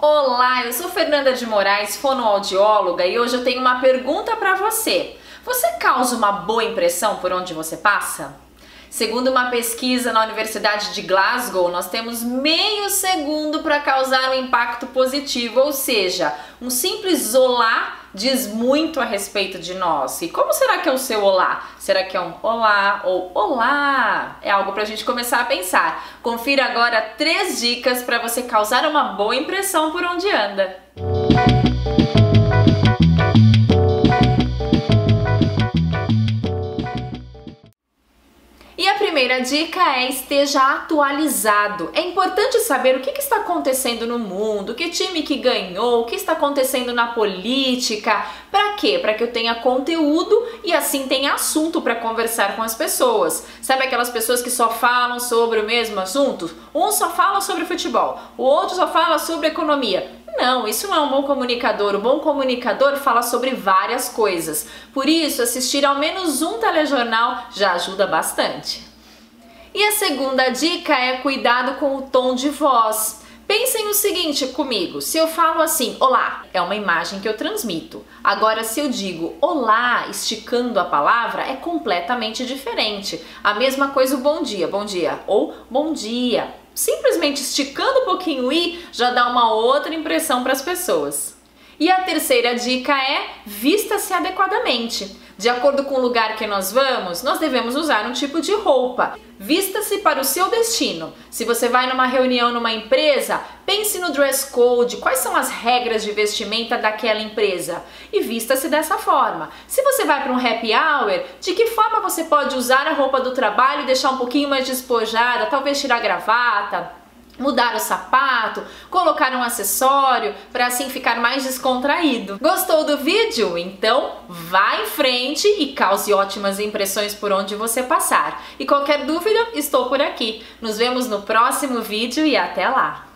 Olá, eu sou Fernanda de Moraes, fonoaudióloga, e hoje eu tenho uma pergunta para você. Você causa uma boa impressão por onde você passa? Segundo uma pesquisa na Universidade de Glasgow, nós temos meio segundo para causar um impacto positivo, ou seja, um simples olá diz muito a respeito de nós. E como será que é o seu olá? Será que é um olá ou olá? É algo para a gente começar a pensar. Confira agora três dicas para você causar uma boa impressão por onde anda. Primeira dica é esteja atualizado. É importante saber o que, que, está acontecendo no mundo, que time que ganhou, o que está acontecendo na política. Para quê? Para que eu tenha conteúdo e assim tenha assunto para conversar com as pessoas. Sabe aquelas pessoas que só falam sobre o mesmo assunto? Um só fala sobre futebol, o outro só fala sobre economia. Não, isso não é um bom comunicador. O bom comunicador fala sobre várias coisas. Por isso, assistir ao menos um telejornal já ajuda bastante. E a segunda dica é cuidado com o tom de voz. Pensem o seguinte comigo: se eu falo assim, olá, é uma imagem que eu transmito. Agora, se eu digo olá, esticando a palavra, é completamente diferente. A mesma coisa o bom dia, bom dia, ou bom dia. Simplesmente esticando um pouquinho o i já dá uma outra impressão para as pessoas. E a terceira dica é vista-se adequadamente. De acordo com o lugar que nós vamos, nós devemos usar um tipo de roupa. Vista-se para o seu destino. Se você vai numa reunião numa empresa, pense no dress code, quais são as regras de vestimenta daquela empresa e vista-se dessa forma. Se você vai para um happy hour, de que forma você pode usar a roupa do trabalho e deixar um pouquinho mais despojada, talvez tirar a gravata, mudar o sapato, colocar um acessório para assim ficar mais descontraído. Gostou do vídeo? Então vá em frente e cause ótimas impressões por onde você passar. E qualquer dúvida, estou por aqui. Nos vemos no próximo vídeo e até lá!